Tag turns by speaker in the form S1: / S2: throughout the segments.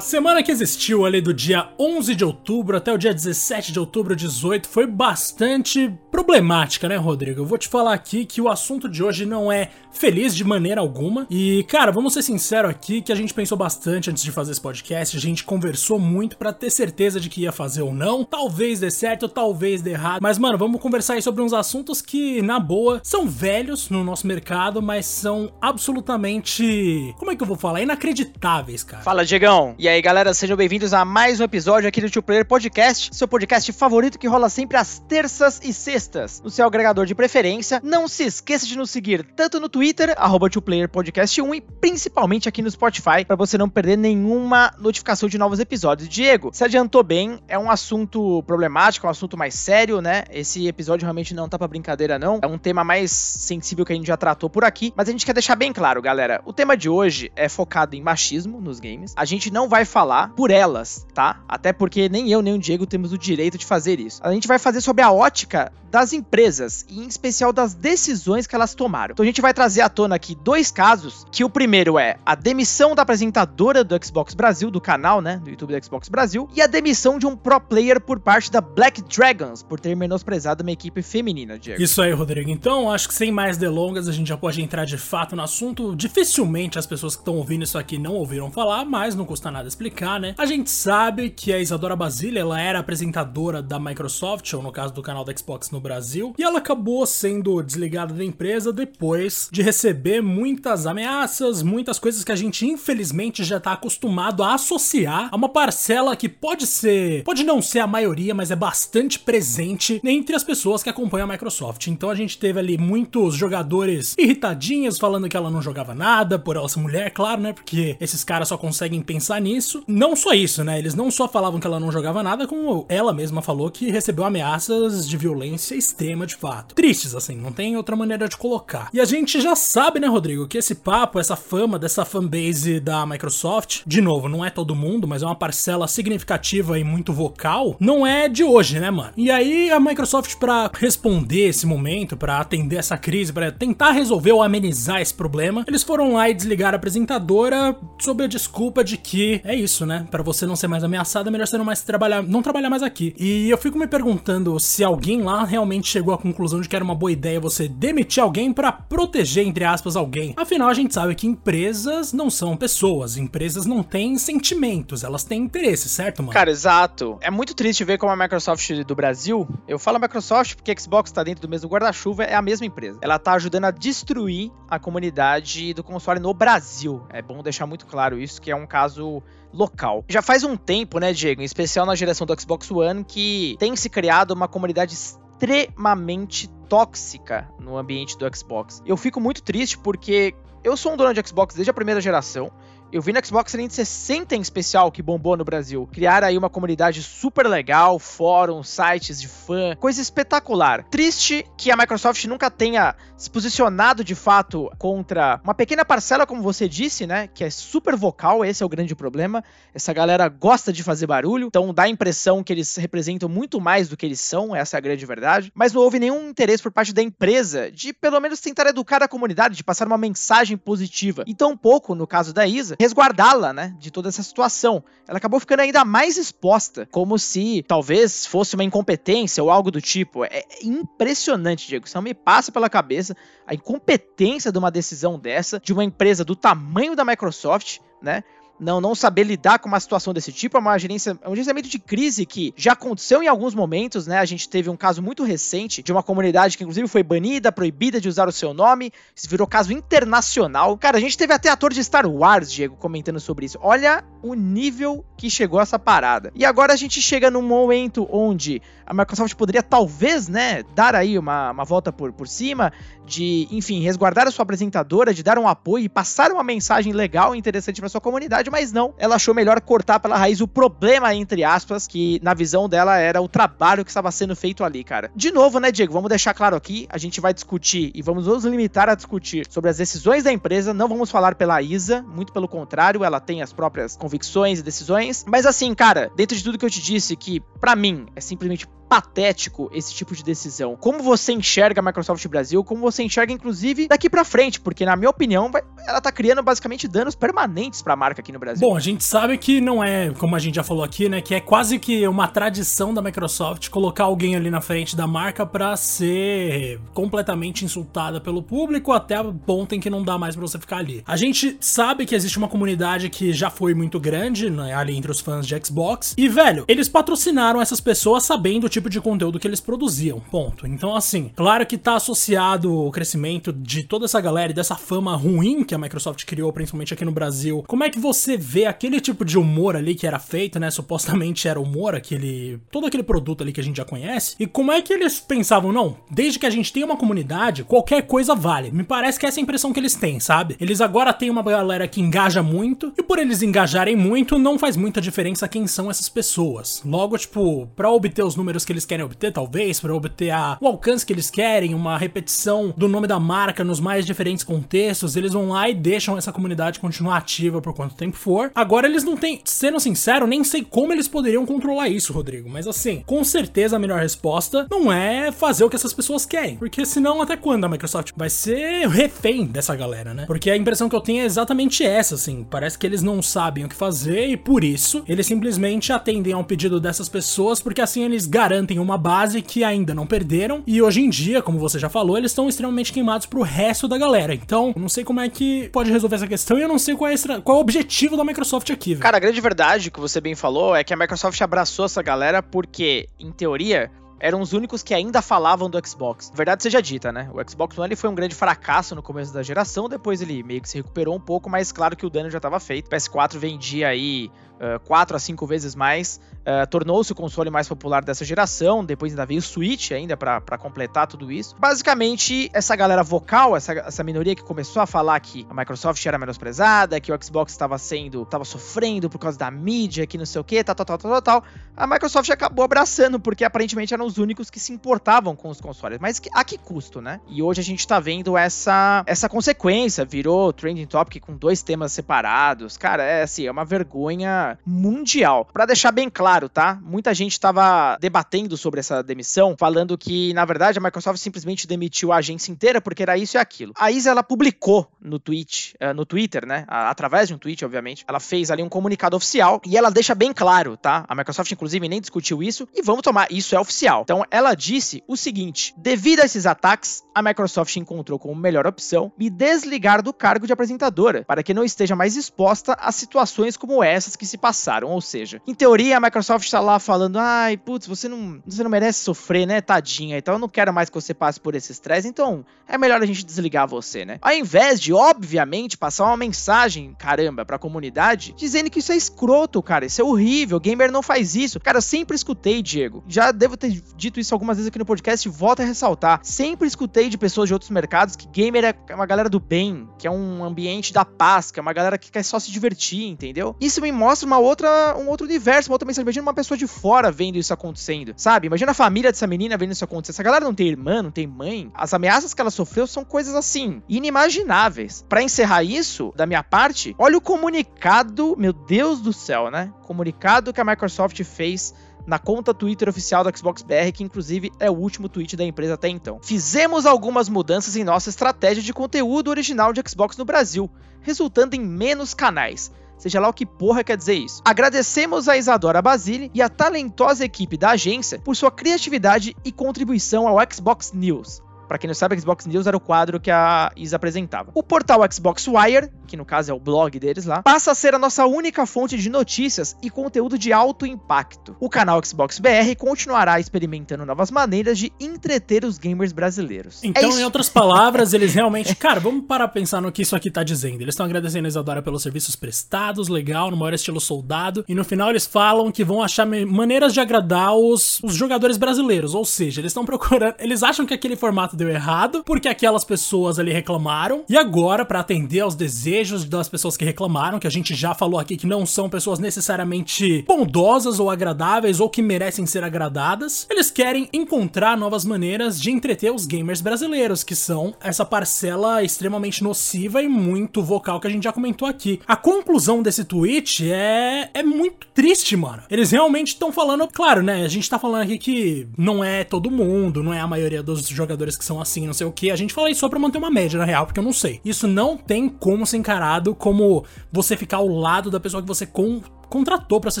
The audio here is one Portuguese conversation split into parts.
S1: A semana que existiu ali do dia 11 de outubro até o dia 17 de outubro 18 foi bastante problemática, né, Rodrigo? Eu vou te falar aqui que o assunto de hoje não é feliz de maneira alguma. E, cara, vamos ser sinceros aqui que a gente pensou bastante antes de fazer esse podcast, a gente conversou muito para ter certeza de que ia fazer ou não. Talvez dê certo, talvez dê errado. Mas, mano, vamos conversar aí sobre uns assuntos que, na boa, são velhos no nosso mercado, mas são absolutamente. Como é que eu vou falar? Inacreditáveis, cara.
S2: Fala, Diegão. E aí, galera, sejam bem-vindos a mais um episódio aqui do Two Player Podcast, seu podcast favorito que rola sempre às terças e sextas, no seu agregador de preferência. Não se esqueça de nos seguir tanto no Twitter, arroba Podcast 1 e principalmente aqui no Spotify, para você não perder nenhuma notificação de novos episódios. Diego, se adiantou bem, é um assunto problemático, é um assunto mais sério, né? Esse episódio realmente não tá pra brincadeira, não. É um tema mais sensível que a gente já tratou por aqui, mas a gente quer deixar bem claro, galera. O tema de hoje é focado em machismo nos games. A gente não vai vai falar por elas, tá? Até porque nem eu nem o Diego temos o direito de fazer isso. A gente vai fazer sobre a ótica das empresas e em especial das decisões que elas tomaram. Então a gente vai trazer à tona aqui dois casos, que o primeiro é a demissão da apresentadora do Xbox Brasil, do canal, né, do YouTube do Xbox Brasil, e a demissão de um pro player por parte da Black Dragons por ter menosprezado uma equipe feminina, Diego.
S1: Isso aí, Rodrigo. Então, acho que sem mais delongas, a gente já pode entrar de fato no assunto. Dificilmente as pessoas que estão ouvindo isso aqui não ouviram falar, mas não custa nada explicar, né? A gente sabe que a Isadora Basile, ela era apresentadora da Microsoft, ou no caso do canal da Xbox no Brasil e ela acabou sendo desligada da empresa depois de receber muitas ameaças, muitas coisas que a gente infelizmente já tá acostumado a associar a uma parcela que pode ser, pode não ser a maioria, mas é bastante presente entre as pessoas que acompanham a Microsoft. Então a gente teve ali muitos jogadores irritadinhos falando que ela não jogava nada por ela ser mulher, claro, né? Porque esses caras só conseguem pensar nisso. Não só isso, né? Eles não só falavam que ela não jogava nada, como ela mesma falou que recebeu ameaças de violência violência extrema de fato. Tristes, assim, não tem outra maneira de colocar. E a gente já sabe, né, Rodrigo, que esse papo, essa fama dessa fanbase da Microsoft, de novo, não é todo mundo, mas é uma parcela significativa e muito vocal, não é de hoje, né, mano? E aí a Microsoft, para responder esse momento, para atender essa crise, para tentar resolver ou amenizar esse problema, eles foram lá e desligaram a apresentadora sob a desculpa de que é isso, né? Para você não ser mais ameaçada, é melhor você não mais trabalhar, não trabalhar mais aqui. E eu fico me perguntando se alguém lá realmente chegou à conclusão de que era uma boa ideia você demitir alguém para proteger, entre aspas, alguém. Afinal, a gente sabe que empresas não são pessoas, empresas não têm sentimentos, elas têm interesse, certo, mano?
S2: Cara, exato. É muito triste ver como a Microsoft do Brasil, eu falo Microsoft porque Xbox tá dentro do mesmo guarda-chuva, é a mesma empresa. Ela tá ajudando a destruir a comunidade do console no Brasil. É bom deixar muito claro isso, que é um caso local. Já faz um tempo, né, Diego, em especial na geração do Xbox One, que tem se criado uma comunidade extremamente tóxica no ambiente do Xbox. Eu fico muito triste porque eu sou um dono de Xbox desde a primeira geração. Eu vi no Xbox 360 em especial, que bombou no Brasil, criar aí uma comunidade super legal, fóruns, sites de fã, coisa espetacular. Triste que a Microsoft nunca tenha se posicionado de fato contra uma pequena parcela, como você disse, né, que é super vocal, esse é o grande problema. Essa galera gosta de fazer barulho, então dá a impressão que eles representam muito mais do que eles são, essa é a grande verdade. Mas não houve nenhum interesse por parte da empresa de pelo menos tentar educar a comunidade, de passar uma mensagem positiva. E tão pouco, no caso da Isa, resguardá-la, né, de toda essa situação. Ela acabou ficando ainda mais exposta, como se talvez fosse uma incompetência ou algo do tipo. É impressionante, Diego. Isso não me passa pela cabeça a incompetência de uma decisão dessa, de uma empresa do tamanho da Microsoft, né? Não, não saber lidar com uma situação desse tipo, é uma gerência, é um gerenciamento de crise que já aconteceu em alguns momentos, né? A gente teve um caso muito recente de uma comunidade que inclusive foi banida, proibida de usar o seu nome, isso virou caso internacional. Cara, a gente teve até ator de Star Wars, Diego, comentando sobre isso. Olha o nível que chegou essa parada. E agora a gente chega num momento onde a Microsoft poderia talvez, né, dar aí uma, uma volta por, por cima, de, enfim, resguardar a sua apresentadora, de dar um apoio e passar uma mensagem legal e interessante para sua comunidade, mas não, ela achou melhor cortar pela raiz o problema, entre aspas, que na visão dela era o trabalho que estava sendo feito ali, cara. De novo, né, Diego, vamos deixar claro aqui, a gente vai discutir e vamos nos limitar a discutir sobre as decisões da empresa, não vamos falar pela Isa, muito pelo contrário, ela tem as próprias convicções e decisões, mas assim, cara, dentro de tudo que eu te disse, que para mim é simplesmente patético esse tipo de decisão. Como você enxerga a Microsoft Brasil, como você enxerga, inclusive, daqui para frente, porque na minha opinião, vai, ela tá criando basicamente danos permanentes para a marca aqui no Brasil.
S1: Bom, a gente sabe que não é, como a gente já falou aqui, né, que é quase que uma tradição da Microsoft colocar alguém ali na frente da marca para ser completamente insultada pelo público até o ponto em que não dá mais para você ficar ali. A gente sabe que existe uma comunidade que já foi muito grande, né, ali entre os fãs de Xbox, e velho, eles patrocinaram essas pessoas sabendo o tipo de conteúdo que eles produziam, ponto. Então assim, claro que tá associado o crescimento de toda essa galera e dessa fama ruim que a Microsoft criou, principalmente aqui no Brasil. Como é que você vê aquele tipo de humor ali que era feito, né? Supostamente era humor, aquele. todo aquele produto ali que a gente já conhece. E como é que eles pensavam, não, desde que a gente tem uma comunidade, qualquer coisa vale. Me parece que essa é a impressão que eles têm, sabe? Eles agora têm uma galera que engaja muito, e por eles engajarem muito, não faz muita diferença quem são essas pessoas. Logo, tipo, pra obter os números que eles querem obter, talvez, para obter a, o alcance que eles querem, uma repetição do nome da marca nos mais diferentes contextos, eles vão lá e deixam essa comunidade continuar ativa por quanto tempo for. Agora eles não têm, sendo sincero, nem sei como eles poderiam controlar isso, Rodrigo, mas assim, com certeza a melhor resposta não é fazer o que essas pessoas querem, porque senão até quando a Microsoft vai ser refém dessa galera, né? Porque a impressão que eu tenho é exatamente essa, assim, parece que eles não sabem o que fazer e por isso eles simplesmente atendem ao pedido dessas pessoas, porque assim eles garantem uma base que ainda não perderam e hoje em dia, como você já falou, eles estão extremamente queimados pro resto da galera. Então, não sei como é que pode resolver essa questão e eu não sei qual é, qual é o objetivo da Microsoft aqui, velho.
S2: Cara, a grande verdade que você bem falou é que a Microsoft abraçou essa galera porque, em teoria, eram os únicos que ainda falavam do Xbox. Verdade seja dita, né? O Xbox One foi um grande fracasso no começo da geração, depois ele meio que se recuperou um pouco, mas claro que o dano já estava feito. O PS4 vendia aí uh, 4 a 5 vezes mais, uh, tornou-se o console mais popular dessa geração, depois ainda veio o Switch ainda para completar tudo isso. Basicamente, essa galera vocal, essa, essa minoria que começou a falar que a Microsoft era menosprezada, que o Xbox estava sendo, estava sofrendo por causa da mídia, que não sei o que, tal, tal, tal, tal, tal, a Microsoft acabou abraçando, porque aparentemente eram os únicos que se importavam com os consoles. Mas a que custo, né? E hoje a gente tá vendo essa, essa consequência, virou trending topic com dois temas separados. Cara, é assim, é uma vergonha mundial. Para deixar bem claro, tá? Muita gente estava debatendo sobre essa demissão, falando que, na verdade, a Microsoft simplesmente demitiu a agência inteira porque era isso e aquilo. A Isa, ela publicou no tweet, uh, no Twitter, né? Através de um tweet, obviamente. Ela fez ali um comunicado oficial e ela deixa bem claro, tá? A Microsoft, inclusive, nem discutiu isso e vamos tomar, isso é oficial. Então, ela disse o seguinte: devido a esses ataques, a Microsoft encontrou como melhor opção me desligar do cargo de apresentadora, para que não esteja mais exposta a situações como essas que se passaram. Ou seja, em teoria, a Microsoft está lá falando: ai, putz, você não, você não merece sofrer, né, tadinha? Então eu não quero mais que você passe por esse estresse, então é melhor a gente desligar você, né? Ao invés de, obviamente, passar uma mensagem, caramba, pra comunidade, dizendo que isso é escroto, cara, isso é horrível, gamer não faz isso. Cara, eu sempre escutei, Diego, já devo ter dito isso algumas vezes aqui no podcast, volto a ressaltar, sempre escutei de pessoas de outros mercados que gamer é uma galera do bem, que é um ambiente da paz, que é uma galera que quer só se divertir, entendeu? Isso me mostra uma outra, um outro universo, uma outra mensagem. Imagina uma pessoa de fora vendo isso acontecendo, sabe? Imagina a família dessa menina vendo isso acontecer. Essa galera não tem irmã, não tem mãe. As ameaças que ela sofreu são coisas assim, inimagináveis. Para encerrar isso, da minha parte, olha o comunicado, meu Deus do céu, né? Comunicado que a Microsoft fez na conta Twitter oficial da Xbox BR, que inclusive é o último tweet da empresa até então. Fizemos algumas mudanças em nossa estratégia de conteúdo original de Xbox no Brasil, resultando em menos canais. Seja lá o que porra quer dizer isso. Agradecemos a Isadora Basile e a talentosa equipe da agência por sua criatividade e contribuição ao Xbox News. Para quem não sabe, Xbox News era o quadro que a Isa apresentava. O portal Xbox Wire, que no caso é o blog deles lá, passa a ser a nossa única fonte de notícias e conteúdo de alto impacto. O canal Xbox BR continuará experimentando novas maneiras de entreter os gamers brasileiros.
S1: Então, é em outras palavras, eles realmente. Cara, vamos parar a pensar no que isso aqui tá dizendo. Eles estão agradecendo a Isadora pelos serviços prestados, legal, no maior estilo soldado. E no final eles falam que vão achar maneiras de agradar os, os jogadores brasileiros. Ou seja, eles estão procurando. Eles acham que aquele formato deu errado, porque aquelas pessoas ali reclamaram. E agora, para atender aos desejos das pessoas que reclamaram, que a gente já falou aqui que não são pessoas necessariamente bondosas ou agradáveis ou que merecem ser agradadas, eles querem encontrar novas maneiras de entreter os gamers brasileiros, que são essa parcela extremamente nociva e muito vocal que a gente já comentou aqui. A conclusão desse tweet é é muito triste, mano. Eles realmente estão falando, claro, né? A gente tá falando aqui que não é todo mundo, não é a maioria dos jogadores que são assim, não sei o que. A gente fala isso só pra manter uma média, na real, porque eu não sei. Isso não tem como ser encarado como você ficar ao lado da pessoa que você com contratou para ser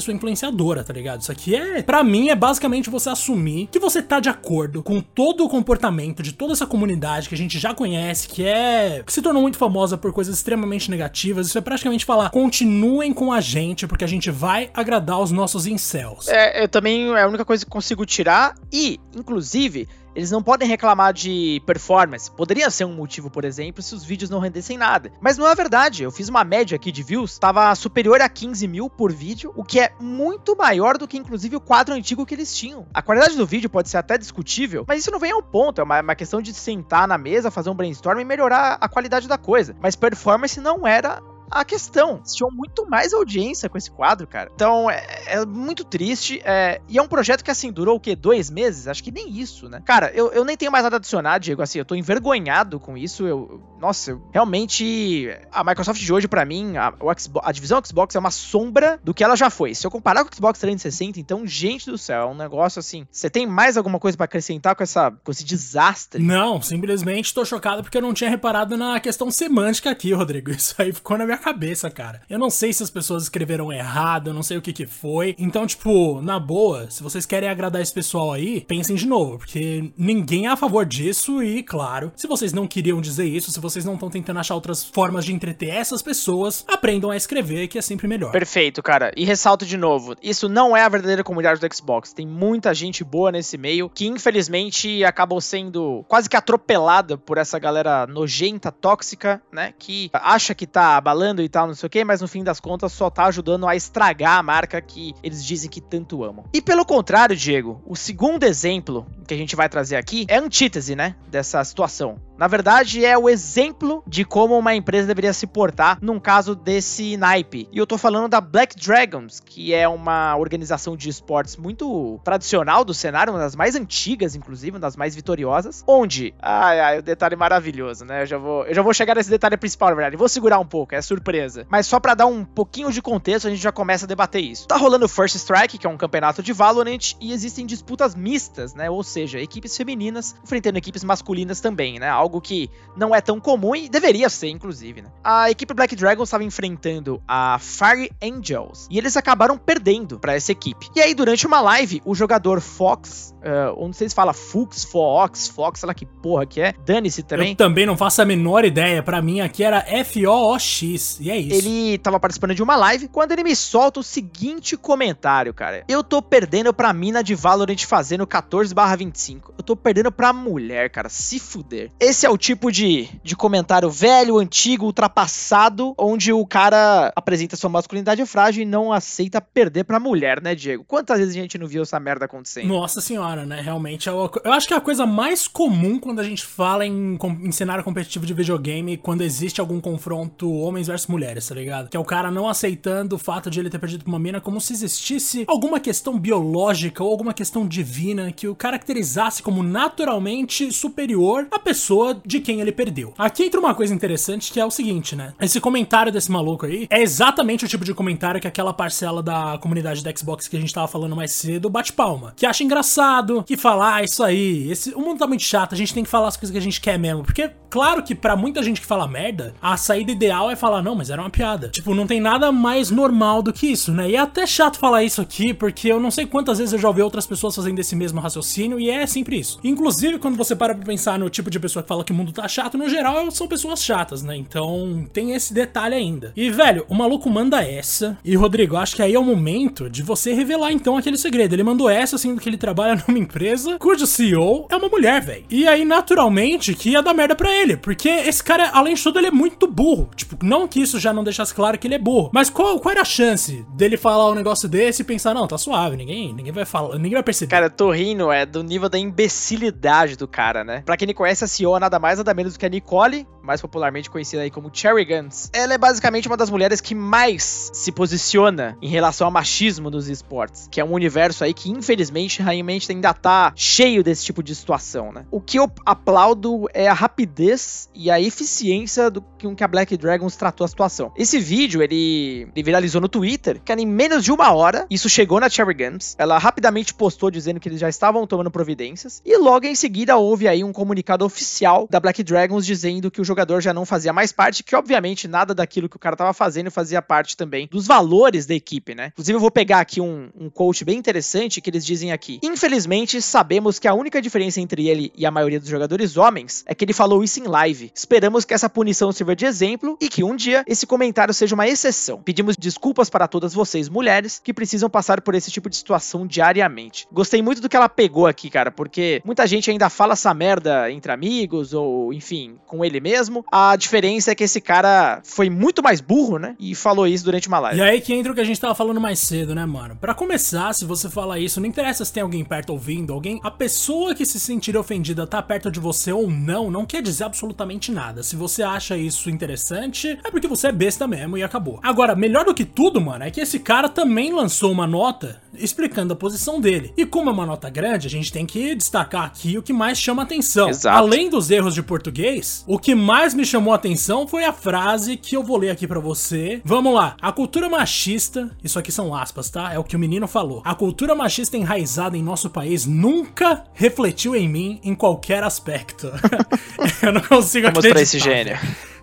S1: sua influenciadora, tá ligado? Isso aqui é, para mim, é basicamente você assumir que você tá de acordo com todo o comportamento de toda essa comunidade que a gente já conhece, que é que se tornou muito famosa por coisas extremamente negativas. Isso é praticamente falar: continuem com a gente porque a gente vai agradar os nossos incels.
S2: É, eu também é a única coisa que consigo tirar e, inclusive, eles não podem reclamar de performance. Poderia ser um motivo, por exemplo, se os vídeos não rendessem nada. Mas não é verdade. Eu fiz uma média aqui de views, estava superior a 15 mil por vídeo, o que é muito maior do que, inclusive, o quadro antigo que eles tinham. A qualidade do vídeo pode ser até discutível, mas isso não vem ao ponto. É uma, uma questão de sentar na mesa, fazer um brainstorm e melhorar a qualidade da coisa. Mas performance não era a questão. Tinham muito mais audiência com esse quadro, cara. Então, é, é muito triste. É, e é um projeto que, assim, durou o quê? Dois meses? Acho que nem isso, né? Cara, eu, eu nem tenho mais nada a adicionar, Diego. Assim, eu tô envergonhado com isso. Eu, nossa, eu, realmente. A Microsoft de hoje, para mim, a, Xbox, a divisão Xbox é uma sombra do que ela já foi. Se eu comparar com o Xbox 360, então, gente do céu, é um negócio assim. Você tem mais alguma coisa para acrescentar com, essa, com esse desastre?
S1: Não, simplesmente tô chocado porque eu não tinha reparado na questão semântica aqui, Rodrigo. Isso aí ficou na minha cabeça, cara. Eu não sei se as pessoas escreveram errado, eu não sei o que que foi. Então, tipo, na boa, se vocês querem agradar esse pessoal aí, pensem de novo, porque ninguém é a favor disso e, claro, se vocês não queriam dizer isso, se vocês não estão tentando achar outras formas de entreter essas pessoas, aprendam a escrever, que é sempre melhor.
S2: Perfeito, cara. E ressalto de novo, isso não é a verdadeira comunidade do Xbox. Tem muita gente boa nesse meio que, infelizmente, acabou sendo quase que atropelada por essa galera nojenta, tóxica, né? Que acha que tá abalando e tal, não sei o que, mas no fim das contas só tá ajudando a estragar a marca que eles dizem que tanto amam. E pelo contrário, Diego, o segundo exemplo que a gente vai trazer aqui é a antítese, né, dessa situação. Na verdade, é o exemplo de como uma empresa deveria se portar num caso desse naipe. E eu tô falando da Black Dragons, que é uma organização de esportes muito tradicional do cenário, uma das mais antigas, inclusive, uma das mais vitoriosas, onde, ai, ai, o detalhe maravilhoso, né? Eu já vou, eu já vou chegar nesse detalhe principal, na verdade. Vou segurar um pouco, é surpresa. Mas só para dar um pouquinho de contexto, a gente já começa a debater isso. Tá rolando o First Strike, que é um campeonato de Valorant, e existem disputas mistas, né? Ou seja, equipes femininas enfrentando equipes masculinas também, né? Algo algo que não é tão comum e deveria ser, inclusive, né? A equipe Black Dragon estava enfrentando a Fire Angels e eles acabaram perdendo para essa equipe. E aí, durante uma live, o jogador Fox, uh, ou não sei se fala Fux, Fox, Fox, sei lá que porra que é, dane-se também.
S1: Eu também não faço a menor ideia, para mim aqui era F-O-O-X, e é isso.
S2: Ele tava participando de uma live quando ele me solta o seguinte comentário, cara. Eu tô perdendo pra mina de Valorant fazendo 14 25. Eu tô perdendo pra mulher, cara, se fuder. Esse esse é o tipo de, de comentário velho, antigo, ultrapassado, onde o cara apresenta sua masculinidade frágil e não aceita perder pra mulher, né, Diego? Quantas vezes a gente não viu essa merda acontecendo?
S1: Nossa senhora, né? Realmente, é eu acho que é a coisa mais comum quando a gente fala em, em cenário competitivo de videogame, quando existe algum confronto homens versus mulheres, tá ligado? Que é o cara não aceitando o fato de ele ter perdido pra uma mina como se existisse alguma questão biológica ou alguma questão divina que o caracterizasse como naturalmente superior à pessoa de quem ele perdeu. Aqui entra uma coisa interessante que é o seguinte, né? Esse comentário desse maluco aí é exatamente o tipo de comentário que aquela parcela da comunidade da Xbox que a gente tava falando mais cedo bate palma. Que acha engraçado, que fala, ah, isso aí, esse, o mundo tá muito chato, a gente tem que falar as coisas que a gente quer mesmo. Porque, claro que para muita gente que fala merda, a saída ideal é falar, não, mas era uma piada. Tipo, não tem nada mais normal do que isso, né? E é até chato falar isso aqui, porque eu não sei quantas vezes eu já ouvi outras pessoas fazendo esse mesmo raciocínio e é sempre isso. Inclusive, quando você para pra pensar no tipo de pessoa que fala que o mundo tá chato, no geral são pessoas chatas, né? Então tem esse detalhe ainda. E, velho, o maluco manda essa. E, Rodrigo, acho que aí é o momento de você revelar então aquele segredo. Ele mandou essa, sendo que ele trabalha numa empresa cujo CEO é uma mulher, velho. E aí, naturalmente, que ia dar merda pra ele. Porque esse cara, além de tudo, ele é muito burro. Tipo, não que isso já não deixasse claro que ele é burro. Mas qual, qual era a chance dele falar um negócio desse e pensar, não, tá suave, ninguém, ninguém vai falar, ninguém vai perceber.
S2: Cara, eu tô rindo, é do nível da imbecilidade do cara, né? Pra quem não conhece, a CEO nada mais, nada menos do que a Nicole, mais popularmente conhecida aí como Cherry Guns. Ela é basicamente uma das mulheres que mais se posiciona em relação ao machismo nos esportes, que é um universo aí que, infelizmente, realmente ainda tá cheio desse tipo de situação, né? O que eu aplaudo é a rapidez e a eficiência do com que a Black Dragons tratou a situação. Esse vídeo, ele, ele viralizou no Twitter, que em menos de uma hora, isso chegou na Cherry Guns. Ela rapidamente postou dizendo que eles já estavam tomando providências. E logo em seguida houve aí um comunicado oficial da Black Dragons dizendo que o jogador já não fazia mais parte, que obviamente nada daquilo que o cara tava fazendo fazia parte também dos valores da equipe, né? Inclusive eu vou pegar aqui um, um coach bem interessante que eles dizem aqui. Infelizmente, sabemos que a única diferença entre ele e a maioria dos jogadores homens é que ele falou isso em live. Esperamos que essa punição sirva de exemplo e que um dia esse comentário seja uma exceção. Pedimos desculpas para todas vocês, mulheres, que precisam passar por esse tipo de situação diariamente. Gostei muito do que ela pegou aqui, cara, porque muita gente ainda fala essa merda entre amigos ou, enfim, com ele mesmo. A diferença é que esse cara foi muito mais burro, né? E falou isso durante uma live.
S1: E aí que entra o que a gente tava falando mais cedo, né, mano? Para começar, se você fala isso, não interessa se tem alguém perto ouvindo, alguém, a pessoa que se sentir ofendida tá perto de você ou não, não quer dizer absolutamente nada. Se você acha isso interessante, é porque você é besta mesmo e acabou. Agora, melhor do que tudo, mano, é que esse cara também lançou uma nota explicando a posição dele. E como é uma nota grande, a gente tem que destacar aqui o que mais chama atenção.
S2: Exato.
S1: Além dos erros de português, o que mais me chamou a atenção foi a frase que eu vou ler aqui para você. Vamos lá. A cultura machista, isso aqui são aspas, tá? É o que o menino falou. A cultura machista enraizada em nosso país nunca refletiu em mim em qualquer aspecto. eu não consigo
S2: Vamos
S1: acreditar.
S2: pra esse gênio.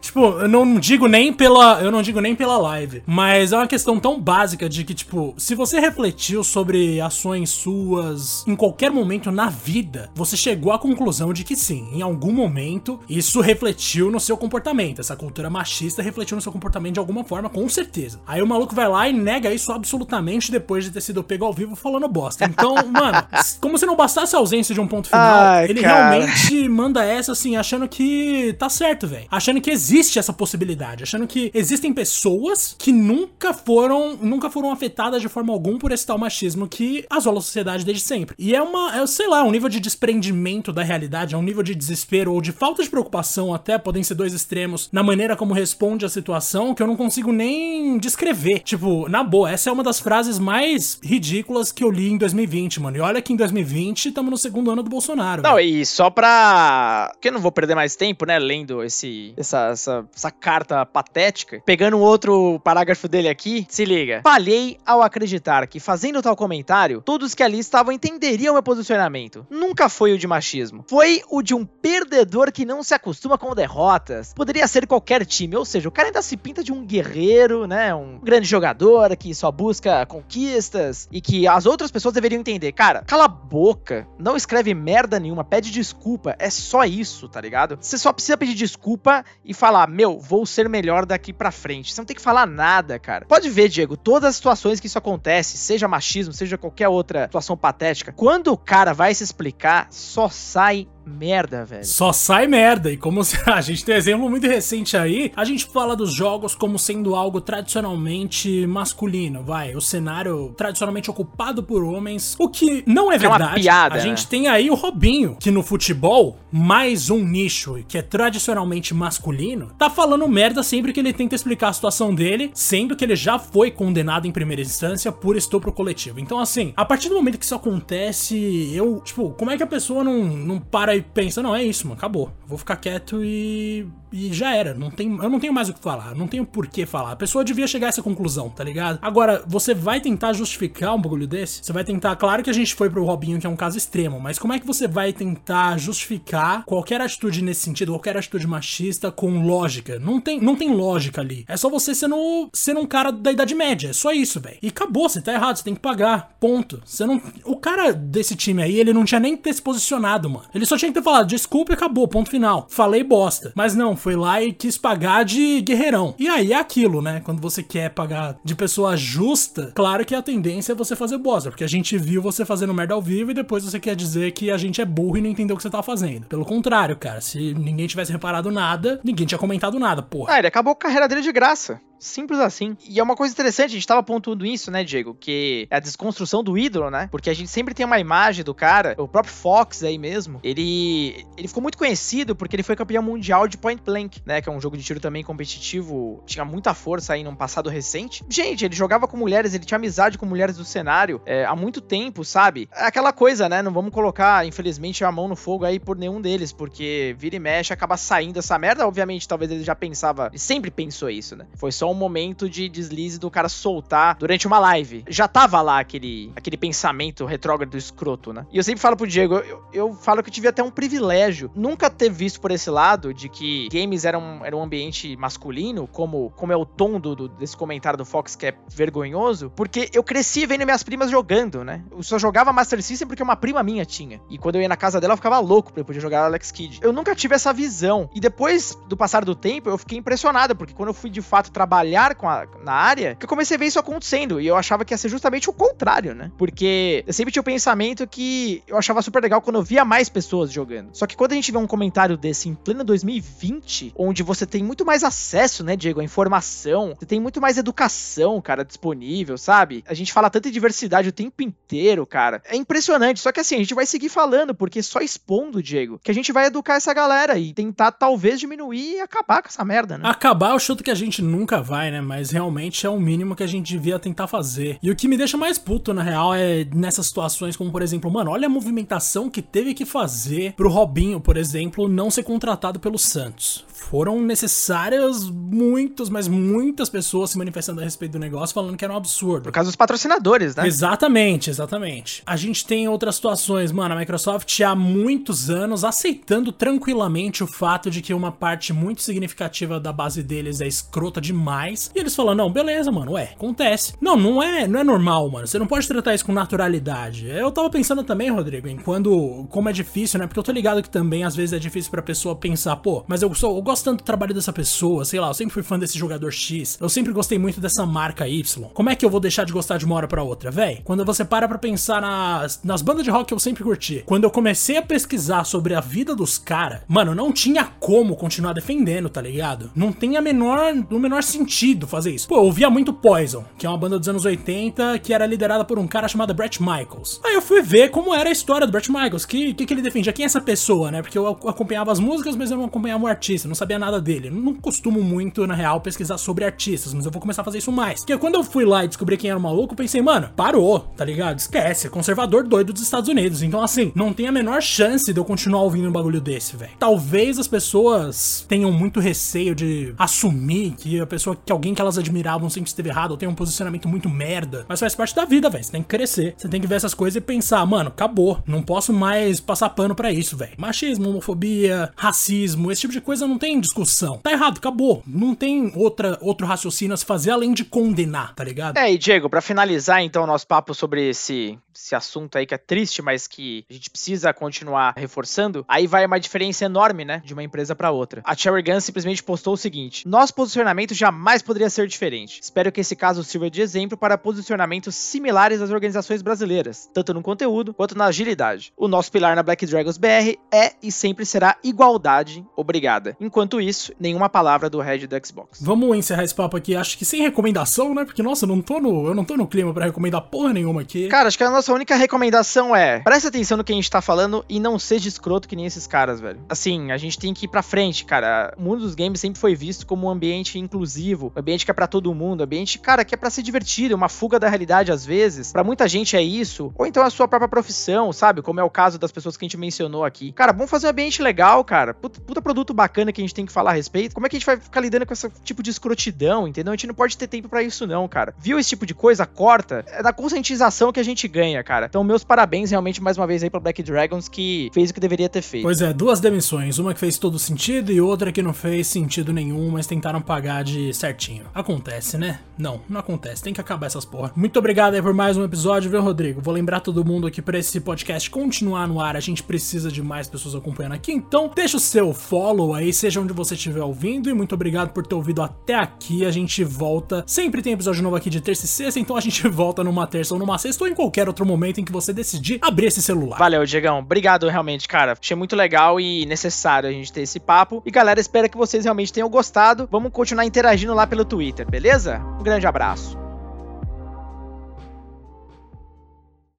S1: Tipo, eu não digo nem pela, eu não digo nem pela live, mas é uma questão tão básica de que tipo, se você refletiu sobre ações suas em qualquer momento na vida, você chegou à conclusão de que sim, em algum momento isso refletiu no seu comportamento. Essa cultura machista refletiu no seu comportamento de alguma forma, com certeza. Aí o maluco vai lá e nega isso absolutamente depois de ter sido pego ao vivo falando bosta. Então, mano, como se não bastasse a ausência de um ponto final,
S2: Ai,
S1: ele
S2: cara.
S1: realmente manda essa assim, achando que tá certo, velho. Achando que existe essa possibilidade, achando que existem pessoas que nunca foram, nunca foram afetadas de forma alguma por esse tal machismo que asola a sociedade desde sempre. E é uma, é, sei lá, um nível de desprendimento da realidade, é um nível de desespero ou de falta de preocupação até, podem ser dois extremos, na maneira como responde a situação que eu não consigo nem descrever. Tipo, na boa, essa é uma das frases mais ridículas que eu li em 2020, mano. E olha que em 2020 estamos no segundo ano do Bolsonaro.
S2: Não,
S1: velho.
S2: e só pra. Porque eu não vou perder mais tempo, né? Lendo esse, essa, essa, essa carta patética. Pegando um outro parágrafo dele aqui, se liga. Falhei ao acreditar que, fazendo tal comentário, todos que ali estavam entenderiam meu posicionamento. Nunca foi o de machismo. Foi o de um perdedor que não se acostuma com derrotas. Poderia ser qualquer time, ou seja, o cara ainda se pinta de um guerreiro, né? Um grande jogador que só busca conquistas e que as outras pessoas deveriam entender. Cara, cala a boca, não escreve merda nenhuma, pede desculpa. É só isso, tá ligado? Você só precisa pedir desculpa e falar, meu, vou ser melhor daqui pra frente. Você não tem que falar nada, cara. Pode ver, Diego, todas as situações que isso acontece, seja machismo, seja qualquer outra situação patética, quando o cara vai se explicar, só sai merda, velho.
S1: Só sai merda. E como se- a gente tem um exemplo muito recente aí, a gente fala dos jogos como sendo algo tradicionalmente masculino, vai. O cenário tradicionalmente ocupado por homens, o que não é
S2: É uma
S1: verdade.
S2: piada,
S1: a
S2: né?
S1: gente tem aí o Robinho, que no futebol, mais um nicho que é tradicionalmente masculino, tá falando merda sempre que ele tenta explicar a situação dele, sendo que ele já foi condenado em primeira instância por estupro coletivo. Então, assim, a partir do momento que isso acontece, eu, tipo, como é que a pessoa não, não para pensa, não, é isso, mano, acabou. Vou ficar quieto e. E já era. Não tem, eu não tenho mais o que falar. Não tenho por que falar. A pessoa devia chegar a essa conclusão, tá ligado? Agora, você vai tentar justificar um bagulho desse? Você vai tentar. Claro que a gente foi pro Robinho, que é um caso extremo, mas como é que você vai tentar justificar qualquer atitude nesse sentido, qualquer atitude machista com lógica? Não tem, não tem lógica ali. É só você sendo, sendo um cara da Idade Média. É só isso, velho. E acabou, você tá errado, você tem que pagar. Ponto. Você não. O cara desse time aí, ele não tinha nem que ter se posicionado, mano. Ele só tinha tinha que ter falado, desculpa e acabou, ponto final. Falei bosta. Mas não, foi lá e quis pagar de guerreirão. E aí é aquilo, né? Quando você quer pagar de pessoa justa, claro que a tendência é você fazer bosta, porque a gente viu você fazendo merda ao vivo e depois você quer dizer que a gente é burro e não entendeu o que você tá fazendo. Pelo contrário, cara, se ninguém tivesse reparado nada, ninguém tinha comentado nada, porra.
S2: Ah, ele acabou a carreira dele de graça. Simples assim. E é uma coisa interessante, a gente tava pontuando isso, né, Diego? Que é a desconstrução do ídolo, né? Porque a gente sempre tem uma imagem do cara, o próprio Fox aí mesmo, ele, ele ficou muito conhecido porque ele foi campeão mundial de Point Blank, né? Que é um jogo de tiro também competitivo, tinha muita força aí num passado recente. Gente, ele jogava com mulheres, ele tinha amizade com mulheres do cenário é, há muito tempo, sabe? É aquela coisa, né? Não vamos colocar, infelizmente, a mão no fogo aí por nenhum deles, porque vira e mexe acaba saindo essa merda. Obviamente, talvez ele já pensava, ele sempre pensou isso, né? Foi só um momento de deslize do cara soltar durante uma live. Já tava lá aquele, aquele pensamento retrógrado escroto, né? E eu sempre falo pro Diego, eu, eu falo que eu tive até um privilégio nunca ter visto por esse lado de que games era um ambiente masculino, como, como é o tom do, do, desse comentário do Fox que é vergonhoso, porque eu cresci vendo minhas primas jogando, né? Eu só jogava Master System porque uma prima minha tinha. E quando eu ia na casa dela, eu ficava louco pra eu poder jogar Alex Kidd. Eu nunca tive essa visão. E depois do passar do tempo, eu fiquei impressionado, porque quando eu fui de fato trabalhar trabalhar com a, na área, que eu comecei a ver isso acontecendo. E eu achava que ia ser justamente o contrário, né? Porque eu sempre tinha o pensamento que eu achava super legal quando eu via mais pessoas jogando. Só que quando a gente vê um comentário desse em pleno 2020, onde você tem muito mais acesso, né, Diego, à informação, você tem muito mais educação, cara, disponível, sabe? A gente fala tanto em diversidade o tempo inteiro, cara. É impressionante. Só que assim, a gente vai seguir falando, porque só expondo, Diego, que a gente vai educar essa galera e tentar talvez diminuir e acabar com essa merda, né?
S1: Acabar o chuto que a gente nunca vai né? Mas realmente é o mínimo que a gente devia tentar fazer. E o que me deixa mais puto, na real, é nessas situações como, por exemplo, mano, olha a movimentação que teve que fazer pro Robinho, por exemplo, não ser contratado pelo Santos. Foram necessárias muitas, mas muitas pessoas se manifestando a respeito do negócio, falando que era um absurdo.
S2: Por causa dos patrocinadores, né?
S1: Exatamente, exatamente. A gente tem outras situações, mano, a Microsoft há muitos anos aceitando tranquilamente o fato de que uma parte muito significativa da base deles é escrota demais. E eles falam: não, beleza, mano, ué, acontece. Não, não é, não é normal, mano. Você não pode tratar isso com naturalidade. Eu tava pensando também, Rodrigo, em quando. Como é difícil, né? Porque eu tô ligado que também às vezes é difícil pra pessoa pensar, pô, mas eu sou. Gosto tanto do trabalho dessa pessoa, sei lá, eu sempre fui fã desse jogador X, eu sempre gostei muito dessa marca Y. Como é que eu vou deixar de gostar de uma hora pra outra, véi? Quando você para pra pensar nas, nas bandas de rock que eu sempre curti, quando eu comecei a pesquisar sobre a vida dos caras, mano, não tinha como continuar defendendo, tá ligado? Não tem a menor, o menor sentido fazer isso. Pô, eu ouvia muito Poison, que é uma banda dos anos 80 que era liderada por um cara chamado Brett Michaels. Aí eu fui ver como era a história do Brett Michaels, que, que, que ele defendia, quem é essa pessoa, né? Porque eu acompanhava as músicas, mas eu não acompanhava o artista, não sabia nada dele. Eu não costumo muito, na real, pesquisar sobre artistas, mas eu vou começar a fazer isso mais. Porque quando eu fui lá e descobri quem era o maluco, eu pensei, mano, parou, tá ligado? Esquece, é conservador doido dos Estados Unidos. Então, assim, não tem a menor chance de eu continuar ouvindo um bagulho desse, velho. Talvez as pessoas tenham muito receio de assumir que a pessoa, que alguém que elas admiravam sempre esteve errado, ou tem um posicionamento muito merda. Mas faz parte da vida, velho. Você tem que crescer. Você tem que ver essas coisas e pensar, mano, acabou. Não posso mais passar pano para isso, velho. Machismo, homofobia, racismo, esse tipo de coisa não tem discussão. Tá errado, acabou. Não tem outra, outro raciocínio a se fazer além de condenar, tá ligado?
S2: É, e Diego, para finalizar então o nosso papo sobre esse, esse assunto aí que é triste, mas que a gente precisa continuar reforçando, aí vai uma diferença enorme, né, de uma empresa para outra. A Cherry Gun simplesmente postou o seguinte: nosso posicionamento jamais poderia ser diferente. Espero que esse caso sirva de exemplo para posicionamentos similares das organizações brasileiras, tanto no conteúdo quanto na agilidade. O nosso pilar na Black Dragons BR é e sempre será igualdade. Obrigada. Enquanto isso, nenhuma palavra do head do Xbox.
S1: Vamos encerrar esse papo aqui, acho que sem recomendação, né? Porque, nossa, eu não tô no, eu não tô no clima para recomendar porra nenhuma aqui.
S2: Cara, acho que a nossa única recomendação é presta atenção no que a gente tá falando e não seja escroto que nem esses caras, velho. Assim, a gente tem que ir pra frente, cara. O mundo dos games sempre foi visto como um ambiente inclusivo, um ambiente que é para todo mundo, um ambiente, cara, que é para ser divertido, uma fuga da realidade às vezes. Para muita gente é isso, ou então a sua própria profissão, sabe? Como é o caso das pessoas que a gente mencionou aqui. Cara, vamos fazer um ambiente legal, cara. Puta, puta produto bacana que a gente tem que falar a respeito. Como é que a gente vai ficar lidando com esse tipo de escrotidão, entendeu? A gente não pode ter tempo para isso não, cara. Viu esse tipo de coisa? Corta. É na conscientização que a gente ganha, cara. Então, meus parabéns realmente mais uma vez aí pro Black Dragons que fez o que deveria ter feito.
S1: Pois é, duas demissões. Uma que fez todo sentido e outra que não fez sentido nenhum, mas tentaram pagar de certinho. Acontece, né? Não, não acontece. Tem que acabar essas porra. Muito obrigado aí por mais um episódio, viu, Rodrigo? Vou lembrar todo mundo aqui pra esse podcast continuar no ar. A gente precisa de mais pessoas acompanhando aqui. Então, deixa o seu follow aí, seja onde você estiver ouvindo. E muito obrigado por ter ouvido até aqui. A gente volta. Sempre tem episódio novo aqui de terça e sexta, então a gente volta numa terça ou numa sexta ou em qualquer outro momento em que você decidir abrir esse celular.
S2: Valeu, Diegão. Obrigado realmente, cara. Achei muito legal e necessário a gente ter esse papo. E galera, espero que vocês realmente tenham gostado. Vamos continuar interagindo lá pelo Twitter, beleza? Um grande abraço.